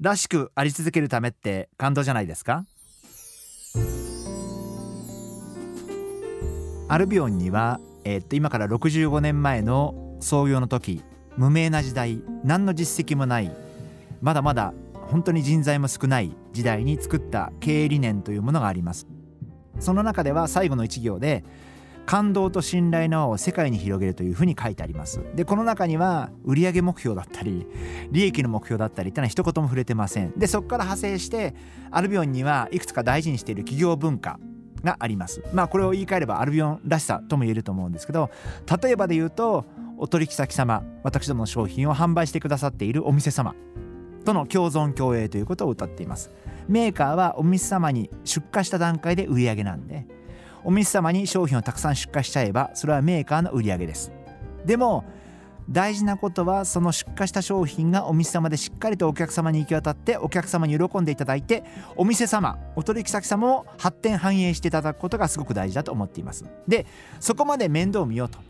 らしくあり続けるためって感動じゃないですか？アルビオンには、えー、っと今から65年前の創業の時無名な時代何の実績もないまだまだ本当に人材も少ない時代に作った経営理念というものがあります。その中では最後の一行で感動と信頼の輪を世界に広げるというふうに書いてあります。でこの中には売上目標だったり利益の目標だったりってのは一言も触れてません。でそこから派生してアルビオンにはいくつか大事にしている企業文化があります。まあこれを言い換えればアルビオンらしさとも言えると思うんですけど例えばで言うとお取引先様私どもの商品を販売してくださっているお店様との共存共栄ということを謳っています。メーカーはお店様に出荷した段階で売り上げなんでお店様に商品をたくさん出荷しちゃえばそれはメーカーの売り上げです。でも大事なことはその出荷した商品がお店様でしっかりとお客様に行き渡ってお客様に喜んでいただいてお店様お取引先様も発展繁栄していただくことがすごく大事だと思っています。でそこまで面倒を見ようと。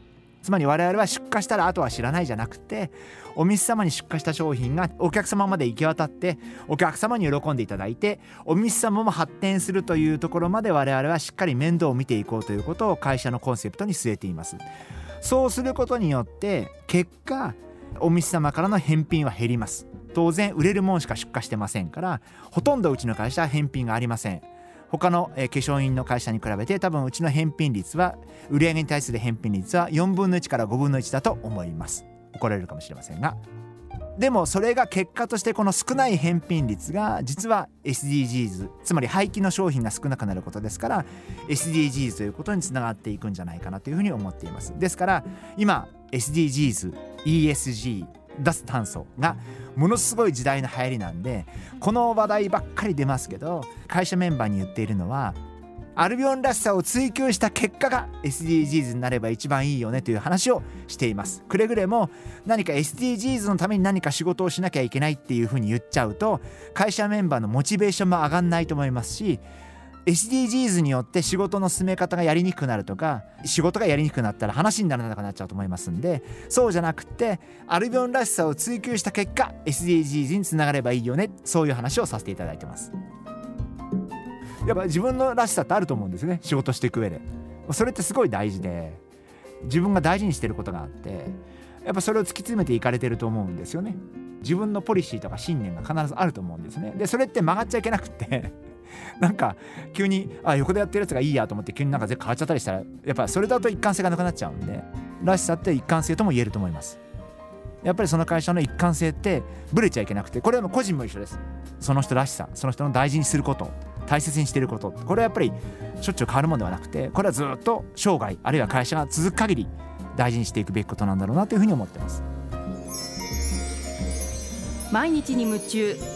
つまり我々は出荷したらあとは知らないじゃなくてお店様に出荷した商品がお客様まで行き渡ってお客様に喜んでいただいてお店様も発展するというところまで我々はしっかり面倒を見ていこうということを会社のコンセプトに据えています。そうすることによって結果お店様からの返品は減ります。当然売れるもんしか出荷してませんからほとんどうちの会社は返品がありません。他の、え化粧品の会社に比べて多分うちの返品率は売上に対する返品率は4分の1から5分の1だと思います。怒られるかもしれませんが。でもそれが結果としてこの少ない返品率が実は SDGs つまり廃棄の商品が少なくなることですから SDGs ということにつながっていくんじゃないかなというふうに思っています。ですから今 SDGs ESG 脱炭素がものすごい時代の流行りなんでこの話題ばっかり出ますけど会社メンバーに言っているのはアルビオンらしさを追求した結果が SDGs になれば一番いいよねという話をしています。くれぐれも何か SDGs のために何か仕事をしなきゃいけないっていうふうに言っちゃうと会社メンバーのモチベーションも上がんないと思いますし SDGs によって仕事の進め方がやりにくくなるとか仕事がやりにくくなったら話にならなくなっちゃうと思いますんでそうじゃなくてアルビオンらしさを追求した結果 SDGs につながればいいよねそういう話をさせていただいてます。やっぱ自分のらしさってあると思うんですね仕事していく上で。それってすごい大事で自分が大事にしてることがあってやっぱそれを突き詰めていかれてると思うんですよね。自分のポリシーとか信念が必ずあると思うんですね。でそれって曲がっちゃいけなくって なんか急にあ横でやってるやつがいいやと思って急になんか全変わっちゃったりしたらやっぱそれだと一貫性がなくなっちゃうんでらしさって一貫性とも言えると思います。やっぱりその会社の一貫性ってブレちゃいけなくてこれはもう個人も一緒です。その人らしさその人の大事にすること大切にしてること。これはやっぱりしょっちゅう変わるものではなくてこれはずっと生涯あるいは会社が続く限り大事にしていくべきことなんだろうなというふうに思ってます。毎日に夢中。